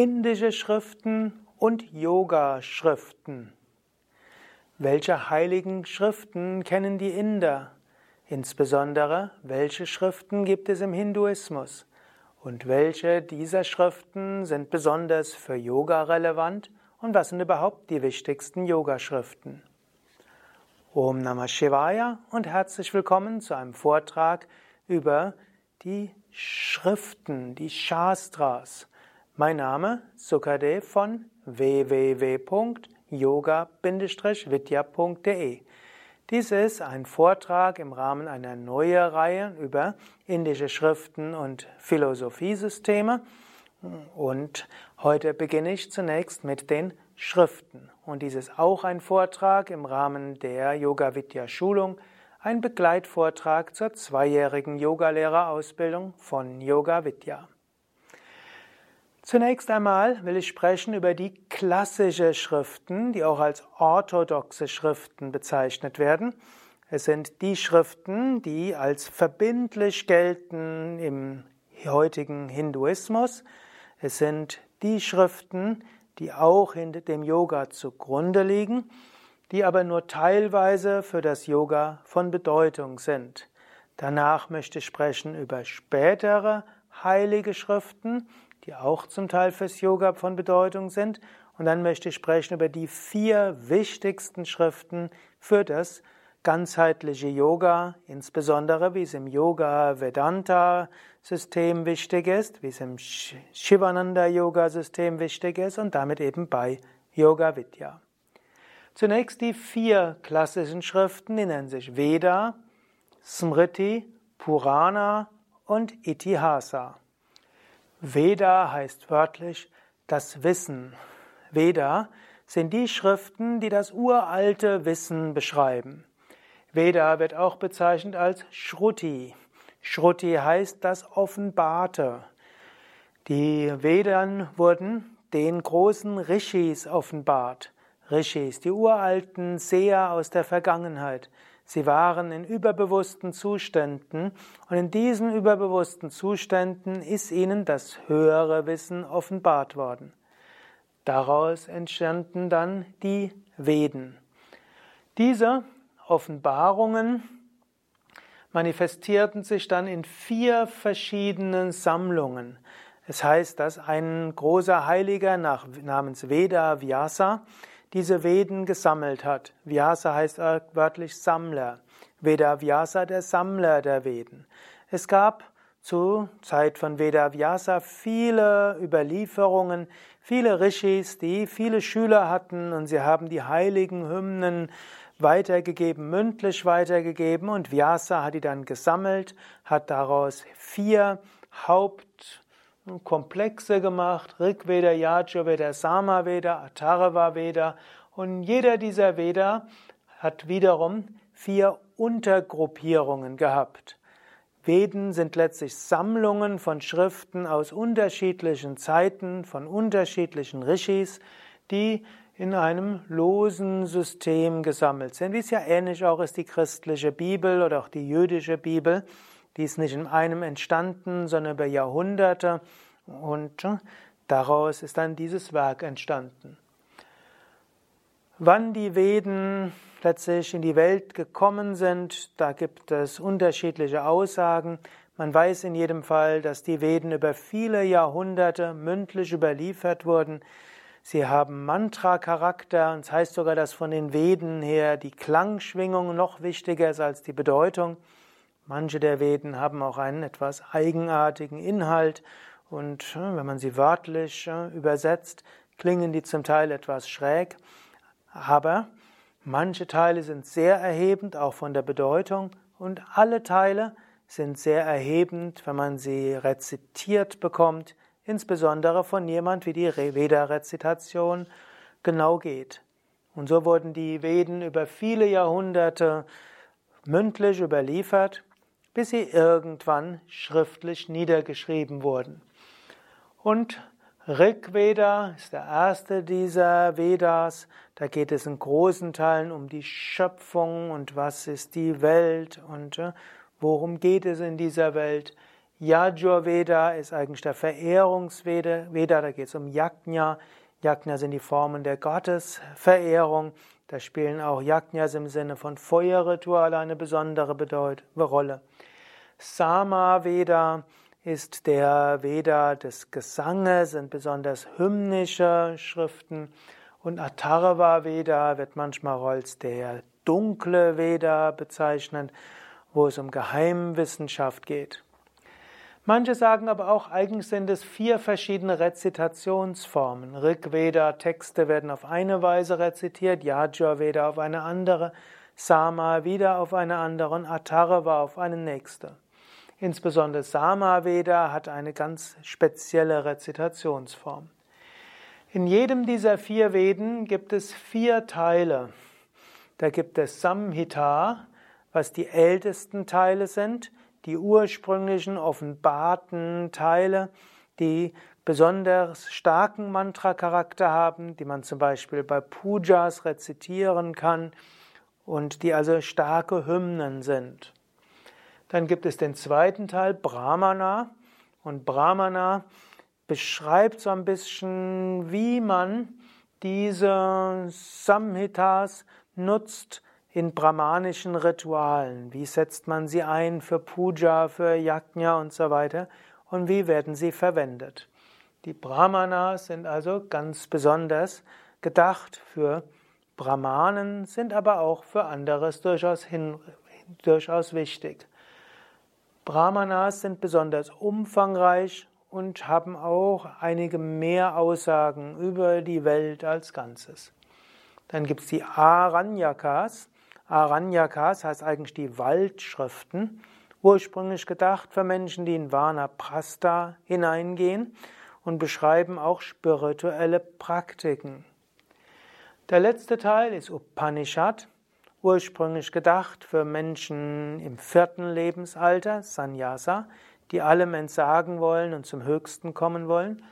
indische Schriften und Yoga-Schriften. Welche heiligen Schriften kennen die Inder? Insbesondere, welche Schriften gibt es im Hinduismus? Und welche dieser Schriften sind besonders für Yoga relevant? Und was sind überhaupt die wichtigsten Yoga-Schriften? Om Namah Shivaya und herzlich willkommen zu einem Vortrag über die Schriften, die Shastras. Mein Name Sukadev von www.yoga-vidya.de. Dies ist ein Vortrag im Rahmen einer neuen Reihe über indische Schriften und Philosophiesysteme. Und heute beginne ich zunächst mit den Schriften. Und dies ist auch ein Vortrag im Rahmen der Yoga Vidya Schulung, ein Begleitvortrag zur zweijährigen Yogalehrerausbildung von Yoga Vidya. Zunächst einmal will ich sprechen über die klassische Schriften, die auch als orthodoxe Schriften bezeichnet werden. Es sind die Schriften, die als verbindlich gelten im heutigen Hinduismus. Es sind die Schriften, die auch hinter dem Yoga zugrunde liegen, die aber nur teilweise für das Yoga von Bedeutung sind. Danach möchte ich sprechen über spätere heilige Schriften, die auch zum Teil fürs Yoga von Bedeutung sind. Und dann möchte ich sprechen über die vier wichtigsten Schriften für das ganzheitliche Yoga, insbesondere wie es im Yoga Vedanta System wichtig ist, wie es im Shivananda Yoga System wichtig ist und damit eben bei Yoga Vidya. Zunächst die vier klassischen Schriften, die nennen sich Veda, Smriti, Purana und Itihasa. Veda heißt wörtlich das Wissen. Veda sind die Schriften, die das uralte Wissen beschreiben. Veda wird auch bezeichnet als Shruti. Shruti heißt das Offenbarte. Die Vedan wurden den großen Rishis offenbart. Rishis, die uralten Seher aus der Vergangenheit. Sie waren in überbewussten Zuständen und in diesen überbewussten Zuständen ist ihnen das höhere Wissen offenbart worden. Daraus entstanden dann die Veden. Diese Offenbarungen manifestierten sich dann in vier verschiedenen Sammlungen. Es heißt, dass ein großer Heiliger namens Veda Vyasa diese Veden gesammelt hat. Vyasa heißt wörtlich Sammler. Veda Vyasa, der Sammler der Veden. Es gab zur Zeit von Veda Vyasa viele Überlieferungen, viele Rishis, die viele Schüler hatten und sie haben die heiligen Hymnen weitergegeben, mündlich weitergegeben und Vyasa hat die dann gesammelt, hat daraus vier Haupt Komplexe gemacht, Rig Veda, Yajurveda, Samaveda, Atharva Veda und jeder dieser Veda hat wiederum vier Untergruppierungen gehabt. Veden sind letztlich Sammlungen von Schriften aus unterschiedlichen Zeiten, von unterschiedlichen Rishis, die in einem losen System gesammelt sind, wie es ja ähnlich auch ist die christliche Bibel oder auch die jüdische Bibel. Die ist nicht in einem entstanden, sondern über Jahrhunderte und äh, daraus ist dann dieses Werk entstanden. Wann die Veden letztlich in die Welt gekommen sind, da gibt es unterschiedliche Aussagen. Man weiß in jedem Fall, dass die Veden über viele Jahrhunderte mündlich überliefert wurden. Sie haben Mantra-Charakter und es das heißt sogar, dass von den Veden her die Klangschwingung noch wichtiger ist als die Bedeutung. Manche der Veden haben auch einen etwas eigenartigen Inhalt und äh, wenn man sie wörtlich äh, übersetzt, klingen die zum Teil etwas schräg. Aber manche Teile sind sehr erhebend, auch von der Bedeutung, und alle Teile sind sehr erhebend, wenn man sie rezitiert bekommt, insbesondere von jemand, wie die Veda-Rezitation genau geht. Und so wurden die Veden über viele Jahrhunderte mündlich überliefert bis sie irgendwann schriftlich niedergeschrieben wurden. Und Rig Veda ist der erste dieser Vedas. Da geht es in großen Teilen um die Schöpfung und was ist die Welt und äh, worum geht es in dieser Welt. Yajurveda ist eigentlich der Verehrungsveda, da geht es um Yajna. Yajna sind die Formen der Gottesverehrung. Da spielen auch Yajnas im Sinne von Feuerrituale eine besondere Rolle. Samaveda ist der Veda des Gesanges, sind besonders hymnische Schriften. Und Atharva Veda wird manchmal als der dunkle Veda bezeichnet, wo es um Geheimwissenschaft geht. Manche sagen aber auch, eigentlich sind es vier verschiedene Rezitationsformen. Rigveda-Texte werden auf eine Weise rezitiert, Yajurveda auf eine andere, Sama wieder auf eine andere und Atharva auf eine nächste. Insbesondere Samaveda hat eine ganz spezielle Rezitationsform. In jedem dieser vier Veden gibt es vier Teile. Da gibt es Samhita, was die ältesten Teile sind die ursprünglichen offenbarten Teile, die besonders starken Mantra-Charakter haben, die man zum Beispiel bei Pujas rezitieren kann und die also starke Hymnen sind. Dann gibt es den zweiten Teil, Brahmana. Und Brahmana beschreibt so ein bisschen, wie man diese Samhitas nutzt, in brahmanischen Ritualen. Wie setzt man sie ein für Puja, für Yajna und so weiter? Und wie werden sie verwendet? Die Brahmanas sind also ganz besonders gedacht für Brahmanen, sind aber auch für anderes durchaus, hin, durchaus wichtig. Brahmanas sind besonders umfangreich und haben auch einige mehr Aussagen über die Welt als Ganzes. Dann gibt es die Aranyakas. Aranyakas heißt eigentlich die Waldschriften, ursprünglich gedacht für Menschen, die in Vanaprastha hineingehen und beschreiben auch spirituelle Praktiken. Der letzte Teil ist Upanishad, ursprünglich gedacht für Menschen im vierten Lebensalter, Sannyasa, die allem entsagen wollen und zum Höchsten kommen wollen.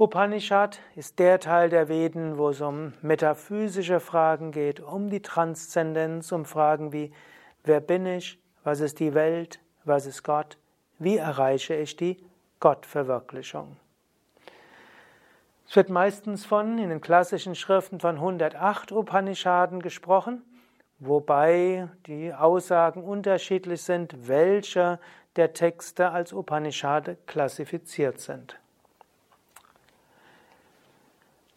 Upanishad ist der Teil der Veden, wo es um metaphysische Fragen geht, um die Transzendenz, um Fragen wie wer bin ich, was ist die Welt, was ist Gott, wie erreiche ich die Gottverwirklichung. Es wird meistens von in den klassischen Schriften von 108 Upanishaden gesprochen, wobei die Aussagen unterschiedlich sind, welche der Texte als Upanishade klassifiziert sind.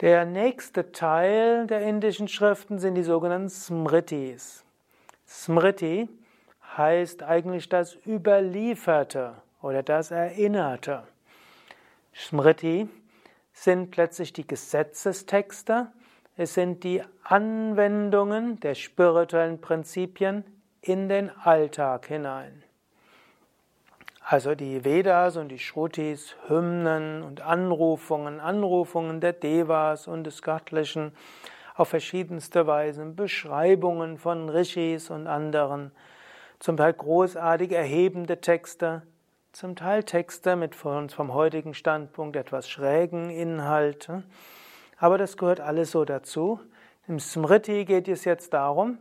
Der nächste Teil der indischen Schriften sind die sogenannten Smritis. Smriti heißt eigentlich das Überlieferte oder das Erinnerte. Smriti sind letztlich die Gesetzestexte, es sind die Anwendungen der spirituellen Prinzipien in den Alltag hinein. Also die Vedas und die Shrutis, Hymnen und Anrufungen, Anrufungen der Devas und des Göttlichen auf verschiedenste Weisen, Beschreibungen von Rishis und anderen, zum Teil großartig erhebende Texte, zum Teil Texte mit von uns vom heutigen Standpunkt etwas schrägen Inhalt. Aber das gehört alles so dazu. Im Smriti geht es jetzt darum,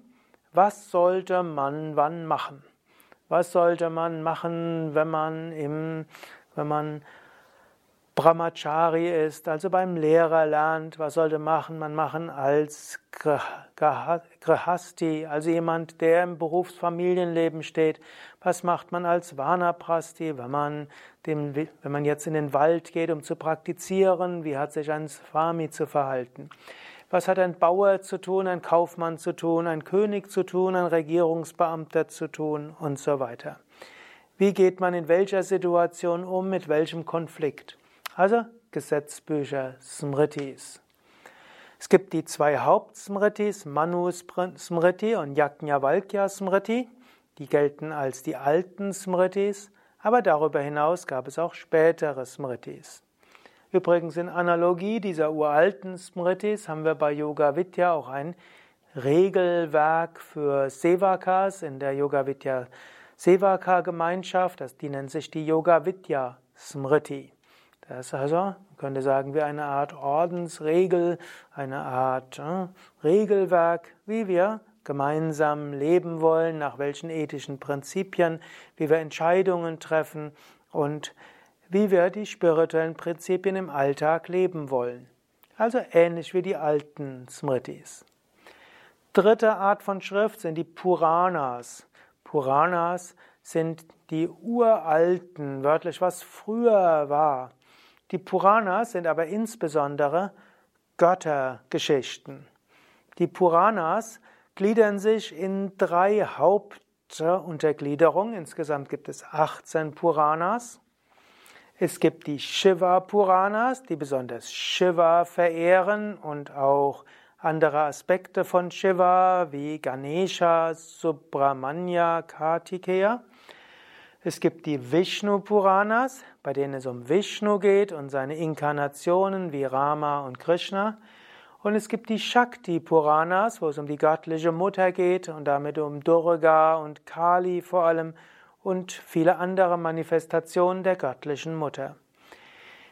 was sollte man wann machen? Was sollte man machen, wenn man im, wenn man Brahmachari ist, also beim Lehrer lernt, was sollte man man machen als Grahasti, also jemand, der im Berufsfamilienleben steht. Was macht man als Vanaprasti, wenn man, dem, wenn man jetzt in den Wald geht, um zu praktizieren? Wie hat sich ein Swami zu verhalten? Was hat ein Bauer zu tun, ein Kaufmann zu tun, ein König zu tun, ein Regierungsbeamter zu tun und so weiter? Wie geht man in welcher Situation um, mit welchem Konflikt? Also Gesetzbücher, Smritis. Es gibt die zwei Hauptsmritis, Manu Smriti und Yajnavalkya Smriti. Die gelten als die alten Smritis, aber darüber hinaus gab es auch spätere Smritis. Übrigens in Analogie dieser uralten Smritis haben wir bei Yoga Vidya auch ein Regelwerk für Sevakas in der Yoga Vidya Sevaka Gemeinschaft. die nennt sich die Yoga Vidya Smriti. Das ist also, man könnte sagen, wie eine Art Ordensregel, eine Art äh, Regelwerk, wie wir gemeinsam leben wollen, nach welchen ethischen Prinzipien, wie wir Entscheidungen treffen und wie wir die spirituellen Prinzipien im Alltag leben wollen. Also ähnlich wie die alten Smritis. Dritte Art von Schrift sind die Puranas. Puranas sind die uralten, wörtlich was früher war. Die Puranas sind aber insbesondere Göttergeschichten. Die Puranas gliedern sich in drei Hauptuntergliederungen. Insgesamt gibt es 18 Puranas. Es gibt die Shiva Puranas, die besonders Shiva verehren und auch andere Aspekte von Shiva wie Ganesha, Subramanya, Kartikeya. Es gibt die Vishnu Puranas, bei denen es um Vishnu geht und seine Inkarnationen wie Rama und Krishna. Und es gibt die Shakti Puranas, wo es um die göttliche Mutter geht und damit um Durga und Kali vor allem und viele andere Manifestationen der göttlichen Mutter.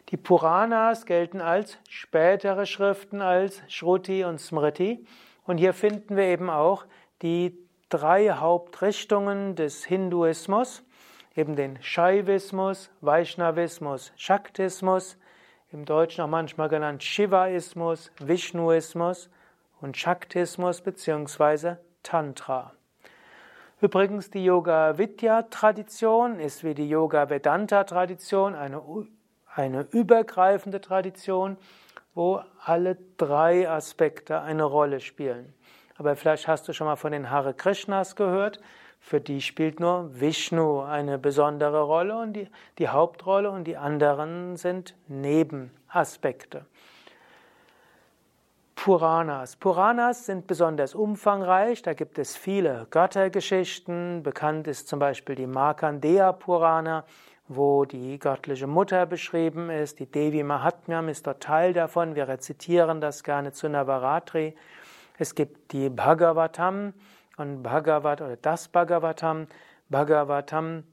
Die Puranas gelten als spätere Schriften als Shruti und Smriti und hier finden wir eben auch die drei Hauptrichtungen des Hinduismus, eben den Shaivismus, Vaishnavismus, Shaktismus, im Deutschen auch manchmal genannt Shivaismus, Vishnuismus und Shaktismus bzw. Tantra. Übrigens, die Yoga-Vidya-Tradition ist wie die Yoga-Vedanta-Tradition eine, eine übergreifende Tradition, wo alle drei Aspekte eine Rolle spielen. Aber vielleicht hast du schon mal von den Hare Krishnas gehört. Für die spielt nur Vishnu eine besondere Rolle und die, die Hauptrolle und die anderen sind Nebenaspekte. Puranas. Puranas sind besonders umfangreich, da gibt es viele Göttergeschichten. Bekannt ist zum Beispiel die Markandeya Purana, wo die göttliche Mutter beschrieben ist. Die Devi Mahatmyam ist dort Teil davon. Wir rezitieren das gerne zu Navaratri. Es gibt die Bhagavatam und Bhagavat oder das Bhagavatam. Bhagavatam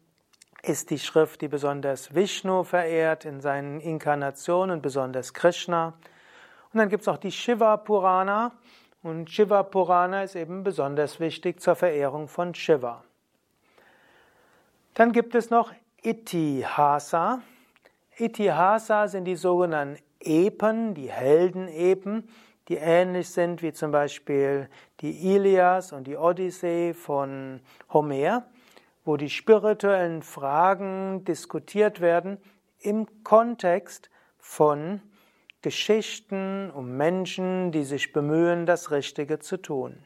ist die Schrift, die besonders Vishnu verehrt in seinen Inkarnationen, besonders Krishna. Und dann gibt es auch die Shiva Purana. Und Shiva Purana ist eben besonders wichtig zur Verehrung von Shiva. Dann gibt es noch Itihasa. Itihasa sind die sogenannten Epen, die Heldenepen, die ähnlich sind wie zum Beispiel die Ilias und die Odyssee von Homer, wo die spirituellen Fragen diskutiert werden im Kontext von Geschichten um Menschen, die sich bemühen, das Richtige zu tun.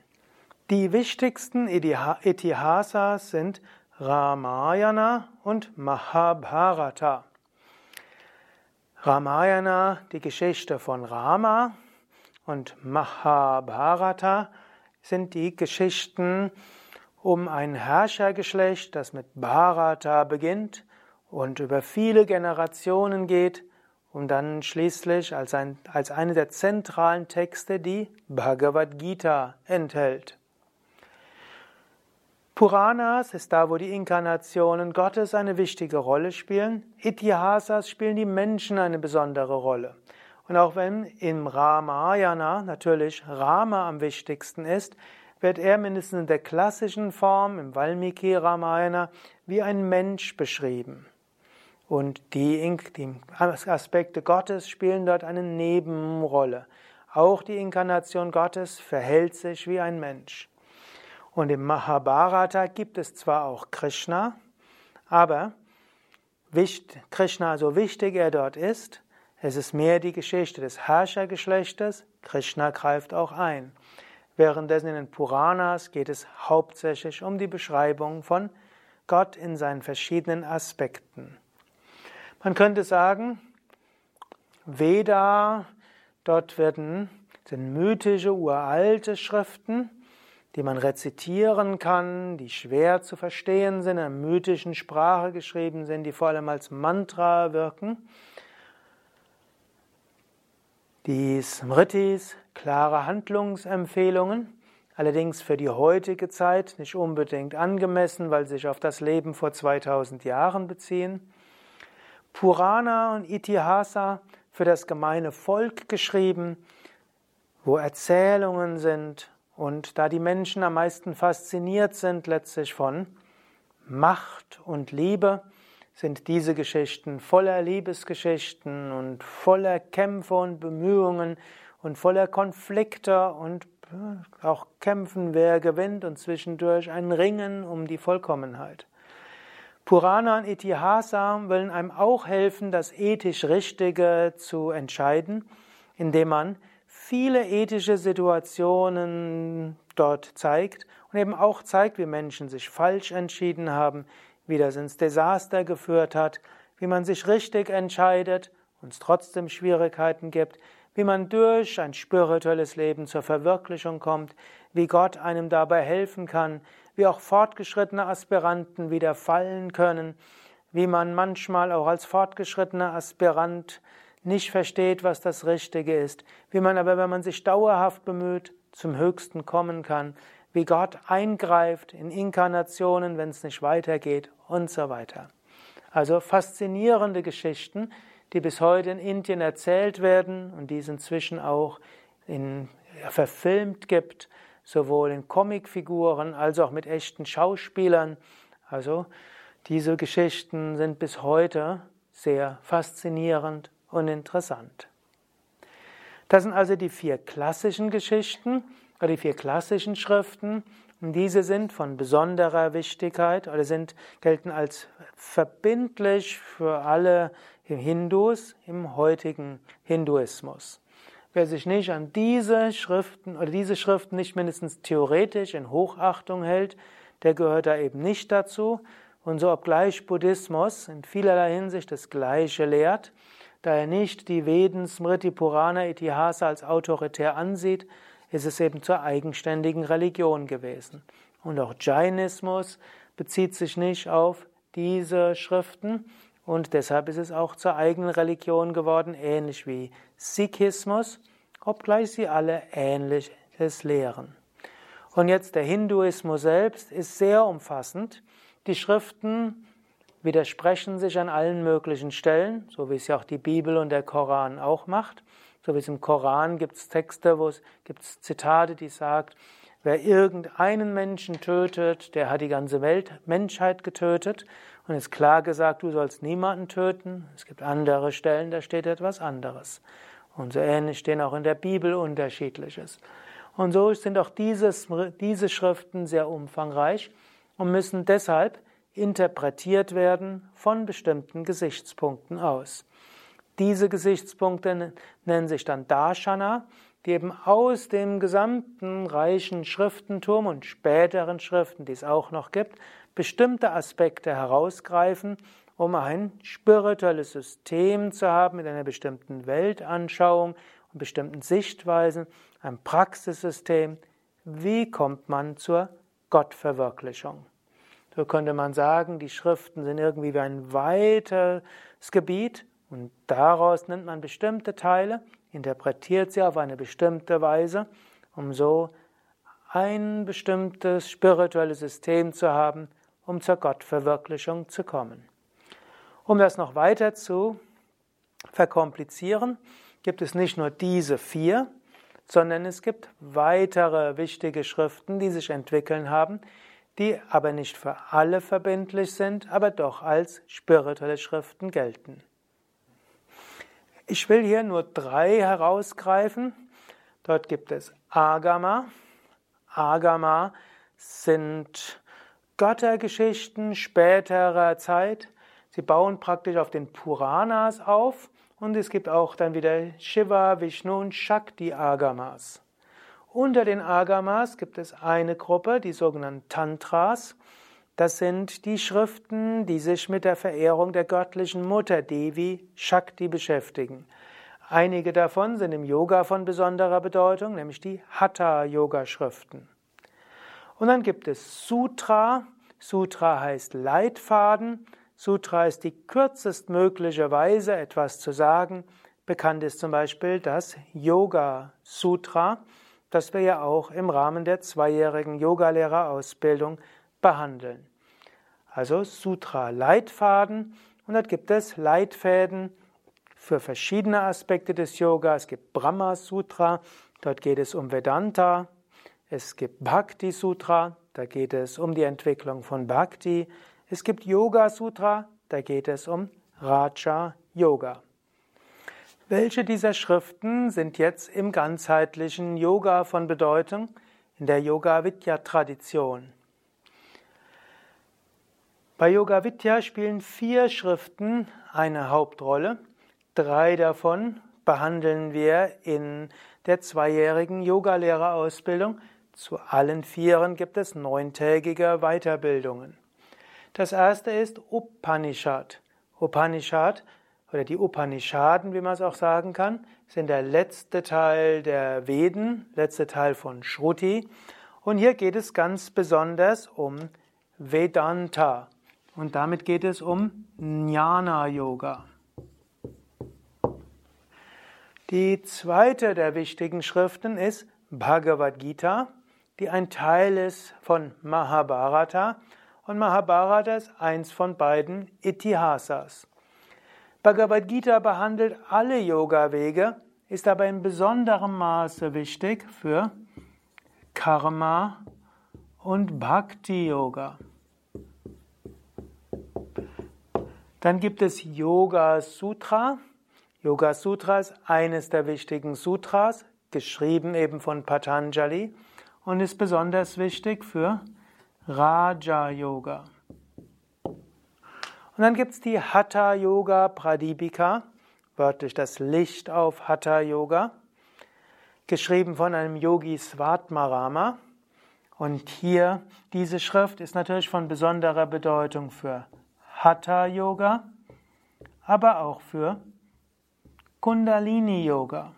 Die wichtigsten Itihasas sind Ramayana und Mahabharata. Ramayana, die Geschichte von Rama, und Mahabharata sind die Geschichten um ein Herrschergeschlecht, das mit Bharata beginnt und über viele Generationen geht und dann schließlich als, ein, als eine der zentralen Texte die Bhagavad Gita enthält. Puranas ist da, wo die Inkarnationen Gottes eine wichtige Rolle spielen. Itihasas spielen die Menschen eine besondere Rolle. Und auch wenn im Ramayana natürlich Rama am wichtigsten ist, wird er mindestens in der klassischen Form im Valmiki Ramayana wie ein Mensch beschrieben. Und die, die Aspekte Gottes spielen dort eine Nebenrolle. Auch die Inkarnation Gottes verhält sich wie ein Mensch. Und im Mahabharata gibt es zwar auch Krishna, aber Krishna, so wichtig er dort ist, es ist mehr die Geschichte des Herrschergeschlechtes, Krishna greift auch ein. Währenddessen in den Puranas geht es hauptsächlich um die Beschreibung von Gott in seinen verschiedenen Aspekten. Man könnte sagen, Veda, dort werden, sind mythische, uralte Schriften, die man rezitieren kann, die schwer zu verstehen sind, in einer mythischen Sprache geschrieben sind, die vor allem als Mantra wirken. Die Smritis, klare Handlungsempfehlungen, allerdings für die heutige Zeit nicht unbedingt angemessen, weil sie sich auf das Leben vor 2000 Jahren beziehen. Purana und Itihasa für das gemeine Volk geschrieben, wo Erzählungen sind und da die Menschen am meisten fasziniert sind letztlich von Macht und Liebe, sind diese Geschichten voller Liebesgeschichten und voller Kämpfe und Bemühungen und voller Konflikte und auch Kämpfen, wer gewinnt und zwischendurch ein Ringen um die Vollkommenheit. Purana und Itihasa wollen einem auch helfen, das ethisch Richtige zu entscheiden, indem man viele ethische Situationen dort zeigt und eben auch zeigt, wie Menschen sich falsch entschieden haben, wie das ins Desaster geführt hat, wie man sich richtig entscheidet und es trotzdem Schwierigkeiten gibt, wie man durch ein spirituelles Leben zur Verwirklichung kommt, wie Gott einem dabei helfen kann, wie auch fortgeschrittene Aspiranten wieder fallen können, wie man manchmal auch als fortgeschrittener Aspirant nicht versteht, was das Richtige ist, wie man aber, wenn man sich dauerhaft bemüht, zum Höchsten kommen kann, wie Gott eingreift in Inkarnationen, wenn es nicht weitergeht und so weiter. Also faszinierende Geschichten, die bis heute in Indien erzählt werden und die es inzwischen auch in, ja, verfilmt gibt, sowohl in Comicfiguren als auch mit echten Schauspielern. Also diese Geschichten sind bis heute sehr faszinierend und interessant. Das sind also die vier klassischen Geschichten oder die vier klassischen Schriften. Und diese sind von besonderer Wichtigkeit oder sind, gelten als verbindlich für alle Hindus im heutigen Hinduismus. Wer sich nicht an diese Schriften oder diese Schriften nicht mindestens theoretisch in Hochachtung hält, der gehört da eben nicht dazu. Und so obgleich Buddhismus in vielerlei Hinsicht das Gleiche lehrt, da er nicht die Veden, Smriti, Purana, Itihasa als autoritär ansieht, ist es eben zur eigenständigen Religion gewesen. Und auch Jainismus bezieht sich nicht auf diese Schriften und deshalb ist es auch zur eigenen Religion geworden, ähnlich wie Sikhismus, obgleich sie alle Ähnliches lehren. Und jetzt der Hinduismus selbst ist sehr umfassend. Die Schriften widersprechen sich an allen möglichen Stellen, so wie es ja auch die Bibel und der Koran auch macht. So wie es im Koran gibt es Texte, wo es gibt Zitate, die sagt, wer irgendeinen Menschen tötet, der hat die ganze Welt, Menschheit getötet. Und es ist klar gesagt, du sollst niemanden töten. Es gibt andere Stellen, da steht etwas anderes. Und so ähnlich stehen auch in der Bibel unterschiedliches. Und so sind auch dieses, diese Schriften sehr umfangreich und müssen deshalb interpretiert werden von bestimmten Gesichtspunkten aus. Diese Gesichtspunkte nennen sich dann Darshana, die eben aus dem gesamten reichen Schriftentum und späteren Schriften, die es auch noch gibt, bestimmte Aspekte herausgreifen, um ein spirituelles System zu haben mit einer bestimmten Weltanschauung und bestimmten Sichtweisen, ein Praxissystem. Wie kommt man zur Gottverwirklichung? So könnte man sagen, die Schriften sind irgendwie wie ein weiteres Gebiet und daraus nimmt man bestimmte Teile, interpretiert sie auf eine bestimmte Weise, um so ein bestimmtes spirituelles System zu haben, um zur Gottverwirklichung zu kommen. Um das noch weiter zu verkomplizieren, gibt es nicht nur diese vier, sondern es gibt weitere wichtige Schriften, die sich entwickeln haben, die aber nicht für alle verbindlich sind, aber doch als spirituelle Schriften gelten. Ich will hier nur drei herausgreifen. Dort gibt es Agama. Agama sind Göttergeschichten späterer Zeit. Sie bauen praktisch auf den Puranas auf und es gibt auch dann wieder Shiva, Vishnu und Shakti Agamas. Unter den Agamas gibt es eine Gruppe, die sogenannten Tantras. Das sind die Schriften, die sich mit der Verehrung der göttlichen Mutter Devi Shakti beschäftigen. Einige davon sind im Yoga von besonderer Bedeutung, nämlich die Hatha-Yoga-Schriften. Und dann gibt es Sutra. Sutra heißt Leitfaden. Sutra ist die kürzestmögliche Weise, etwas zu sagen. Bekannt ist zum Beispiel das Yoga Sutra das wir ja auch im Rahmen der zweijährigen Yogalehrerausbildung behandeln. Also Sutra Leitfaden und dort gibt es Leitfäden für verschiedene Aspekte des Yoga. Es gibt Brahma Sutra, dort geht es um Vedanta. Es gibt Bhakti Sutra, da geht es um die Entwicklung von Bhakti. Es gibt Yoga Sutra, da geht es um Raja Yoga. Welche dieser Schriften sind jetzt im ganzheitlichen Yoga von Bedeutung, in der Yoga Vidya Tradition? Bei Yoga Vidya spielen vier Schriften eine Hauptrolle. Drei davon behandeln wir in der zweijährigen Yogalehrerausbildung. Zu allen vieren gibt es neuntägige Weiterbildungen. Das erste ist Upanishad. Upanishad oder die Upanishaden, wie man es auch sagen kann, sind der letzte Teil der Veden, letzte Teil von Shruti. Und hier geht es ganz besonders um Vedanta. Und damit geht es um Jnana Yoga. Die zweite der wichtigen Schriften ist Bhagavad Gita, die ein Teil ist von Mahabharata. Und Mahabharata ist eins von beiden Itihasas. Bhagavad Gita behandelt alle Yoga-Wege, ist aber in besonderem Maße wichtig für Karma und Bhakti-Yoga. Dann gibt es Yoga Sutra, Yoga Sutra ist eines der wichtigen Sutras, geschrieben eben von Patanjali und ist besonders wichtig für Raja Yoga. Und dann gibt es die Hatha Yoga Pradipika, wörtlich das Licht auf Hatha Yoga, geschrieben von einem Yogi Svatmarama. Und hier, diese Schrift ist natürlich von besonderer Bedeutung für Hatha Yoga, aber auch für Kundalini Yoga.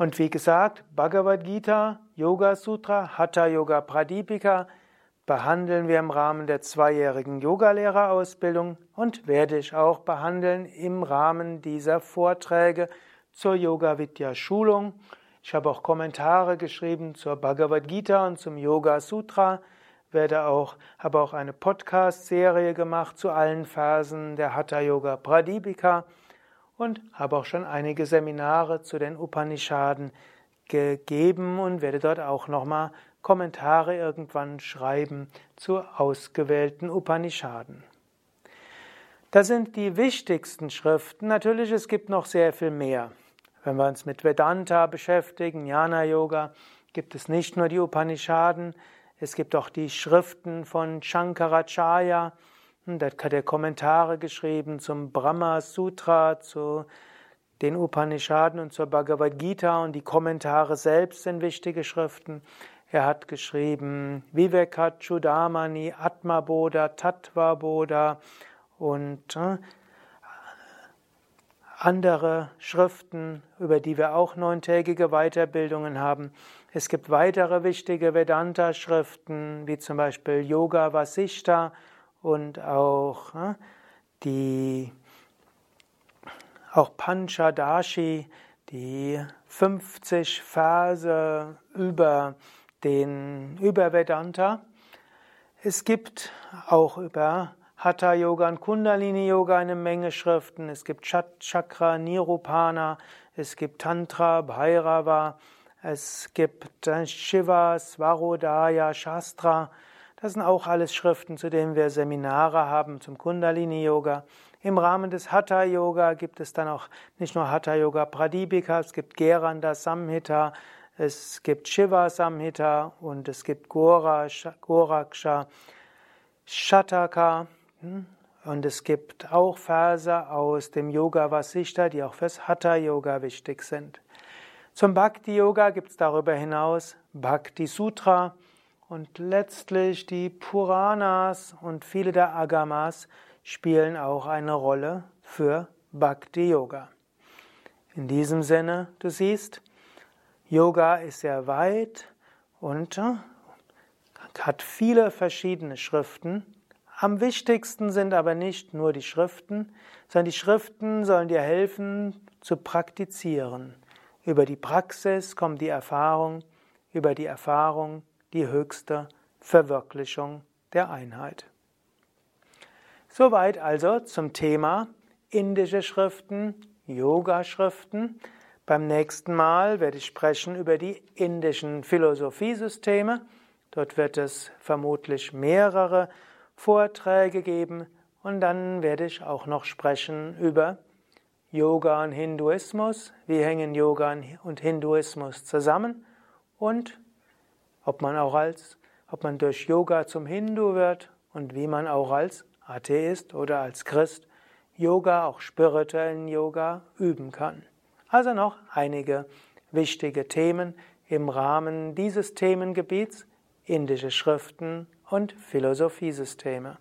Und wie gesagt, Bhagavad Gita, Yoga Sutra, Hatha Yoga Pradipika behandeln wir im Rahmen der zweijährigen Yogalehrerausbildung und werde ich auch behandeln im Rahmen dieser Vorträge zur Yoga Vidya Schulung. Ich habe auch Kommentare geschrieben zur Bhagavad Gita und zum Yoga Sutra werde auch, habe auch eine Podcast-Serie gemacht zu allen Phasen der Hatha Yoga Pradipika und habe auch schon einige Seminare zu den Upanishaden gegeben und werde dort auch nochmal Kommentare irgendwann schreiben zu ausgewählten Upanishaden. Das sind die wichtigsten Schriften. Natürlich, es gibt noch sehr viel mehr. Wenn wir uns mit Vedanta beschäftigen, Jnana Yoga, gibt es nicht nur die Upanishaden, es gibt auch die Schriften von Shankaracharya, der hat er Kommentare geschrieben zum Brahma Sutra, zu den Upanishaden und zur Bhagavad Gita und die Kommentare selbst sind wichtige Schriften. Er hat geschrieben Vivekachudamani, Atma Bodha, Tattva Bodha und äh, andere Schriften, über die wir auch neuntägige Weiterbildungen haben. Es gibt weitere wichtige Vedanta-Schriften, wie zum Beispiel Yoga Vasishta und auch äh, die auch Panchadashi, die 50 Verse über den über Vedanta. Es gibt auch über Hatha Yoga und Kundalini Yoga eine Menge Schriften. Es gibt Chakra Nirupana, es gibt Tantra Bhairava, es gibt äh, Shiva, Svarodaya, Shastra. Das sind auch alles Schriften, zu denen wir Seminare haben zum Kundalini Yoga. Im Rahmen des Hatha Yoga gibt es dann auch nicht nur Hatha Yoga Pradipika, es gibt Geranda Samhita, es gibt Shiva Samhita und es gibt Goraksha, Shataka. Hm? Und es gibt auch Verse aus dem Yoga Vasishta, die auch fürs Hatha Yoga wichtig sind. Zum Bhakti Yoga gibt es darüber hinaus Bhakti Sutra und letztlich die Puranas und viele der Agamas spielen auch eine Rolle für Bhakti Yoga. In diesem Sinne, du siehst, Yoga ist sehr weit und äh, hat viele verschiedene Schriften. Am wichtigsten sind aber nicht nur die Schriften, sondern die Schriften sollen dir helfen zu praktizieren. Über die Praxis kommt die Erfahrung, über die Erfahrung die höchste Verwirklichung der Einheit. Soweit also zum Thema indische Schriften, Yoga-Schriften. Beim nächsten Mal werde ich sprechen über die indischen Philosophiesysteme Dort wird es vermutlich mehrere Vorträge geben und dann werde ich auch noch sprechen über Yoga und Hinduismus. Wie hängen Yoga und Hinduismus zusammen? Und ob man auch als, ob man durch Yoga zum Hindu wird und wie man auch als Atheist oder als Christ Yoga, auch spirituellen Yoga, üben kann. Also noch einige wichtige Themen im Rahmen dieses Themengebiets, indische Schriften und Philosophiesysteme.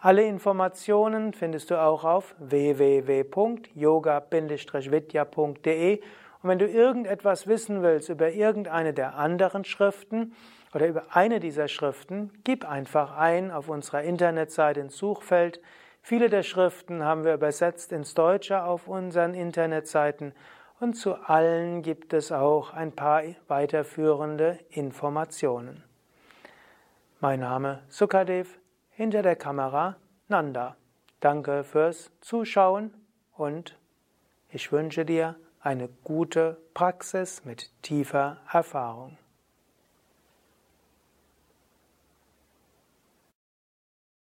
Alle Informationen findest du auch auf www.yoga-vidya.de und wenn du irgendetwas wissen willst über irgendeine der anderen Schriften oder über eine dieser Schriften, gib einfach ein auf unserer Internetseite ins Suchfeld. Viele der Schriften haben wir übersetzt ins Deutsche auf unseren Internetseiten und zu allen gibt es auch ein paar weiterführende Informationen. Mein Name Sukadev, hinter der Kamera Nanda. Danke fürs Zuschauen und ich wünsche dir eine gute Praxis mit tiefer Erfahrung.